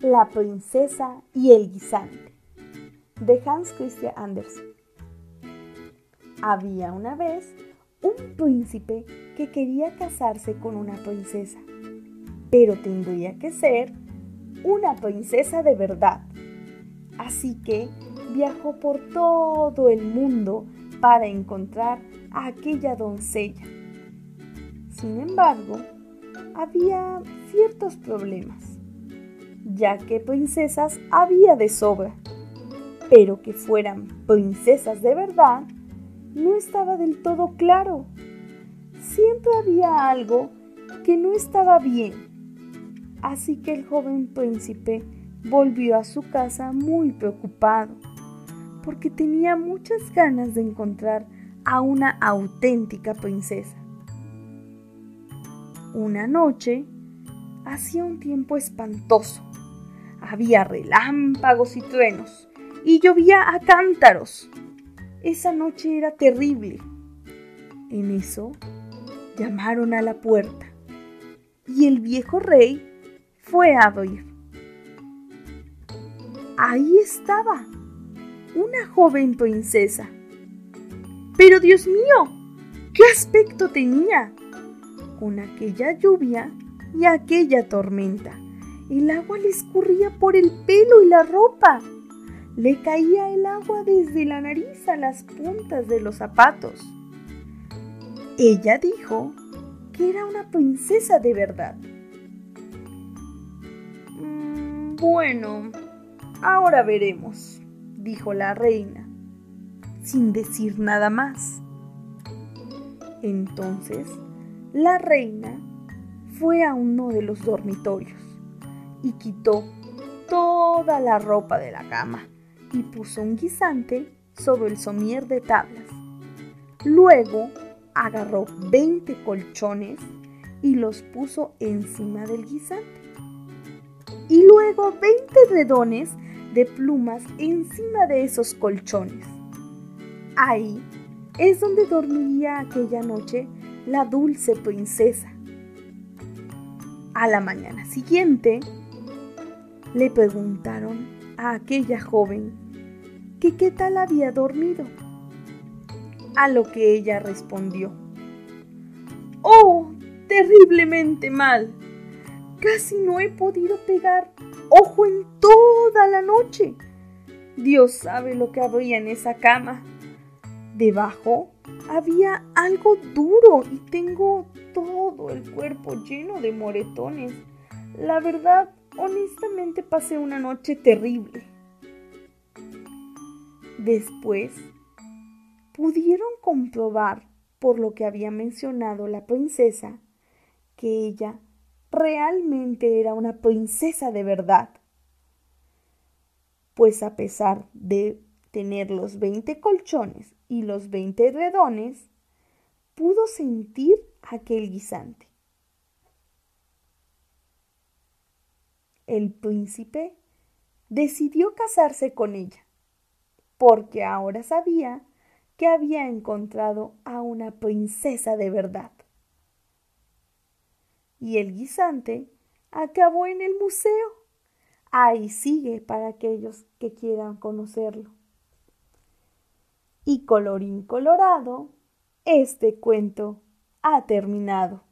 La princesa y el guisante de Hans Christian Andersen. Había una vez un príncipe que quería casarse con una princesa, pero tendría que ser una princesa de verdad. Así que viajó por todo el mundo para encontrar a aquella doncella. Sin embargo, había ciertos problemas, ya que princesas había de sobra, pero que fueran princesas de verdad no estaba del todo claro. Siempre había algo que no estaba bien. Así que el joven príncipe volvió a su casa muy preocupado, porque tenía muchas ganas de encontrar a una auténtica princesa. Una noche hacía un tiempo espantoso. Había relámpagos y truenos y llovía a cántaros. Esa noche era terrible. En eso llamaron a la puerta y el viejo rey fue a abrir. Ahí estaba, una joven princesa. Pero Dios mío, ¿qué aspecto tenía? con aquella lluvia y aquella tormenta. El agua le escurría por el pelo y la ropa. Le caía el agua desde la nariz a las puntas de los zapatos. Ella dijo que era una princesa de verdad. Mm, bueno, ahora veremos, dijo la reina, sin decir nada más. Entonces la reina fue a uno de los dormitorios y quitó toda la ropa de la cama y puso un guisante sobre el somier de tablas. Luego agarró 20 colchones y los puso encima del guisante. Y luego 20 redones de plumas encima de esos colchones. Ahí es donde dormiría aquella noche la dulce princesa. A la mañana siguiente, le preguntaron a aquella joven que qué tal había dormido. A lo que ella respondió, ¡Oh, terriblemente mal! Casi no he podido pegar ojo en toda la noche. Dios sabe lo que había en esa cama. Debajo había algo duro y tengo todo el cuerpo lleno de moretones. La verdad, honestamente pasé una noche terrible. Después, pudieron comprobar, por lo que había mencionado la princesa, que ella realmente era una princesa de verdad. Pues a pesar de tener los 20 colchones y los 20 redones, pudo sentir aquel guisante. El príncipe decidió casarse con ella, porque ahora sabía que había encontrado a una princesa de verdad. Y el guisante acabó en el museo. Ahí sigue para aquellos que quieran conocerlo. Y colorín colorado, este cuento ha terminado.